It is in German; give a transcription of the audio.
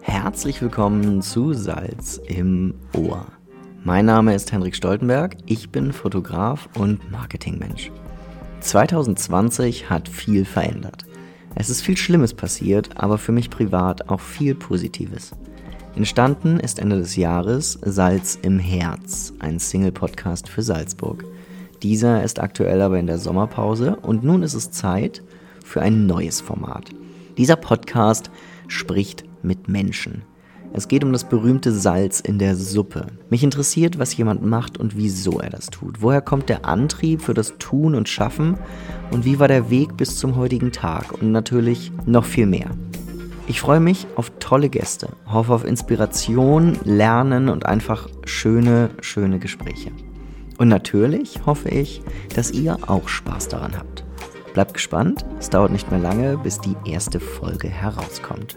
Herzlich willkommen zu Salz im Ohr. Mein Name ist Henrik Stoltenberg, ich bin Fotograf und Marketingmensch. 2020 hat viel verändert. Es ist viel Schlimmes passiert, aber für mich privat auch viel Positives. Entstanden ist Ende des Jahres Salz im Herz, ein Single-Podcast für Salzburg. Dieser ist aktuell aber in der Sommerpause und nun ist es Zeit für ein neues Format. Dieser Podcast spricht mit Menschen. Es geht um das berühmte Salz in der Suppe. Mich interessiert, was jemand macht und wieso er das tut. Woher kommt der Antrieb für das Tun und Schaffen und wie war der Weg bis zum heutigen Tag und natürlich noch viel mehr. Ich freue mich auf tolle Gäste, hoffe auf Inspiration, Lernen und einfach schöne, schöne Gespräche. Und natürlich hoffe ich, dass ihr auch Spaß daran habt. Bleibt gespannt, es dauert nicht mehr lange, bis die erste Folge herauskommt.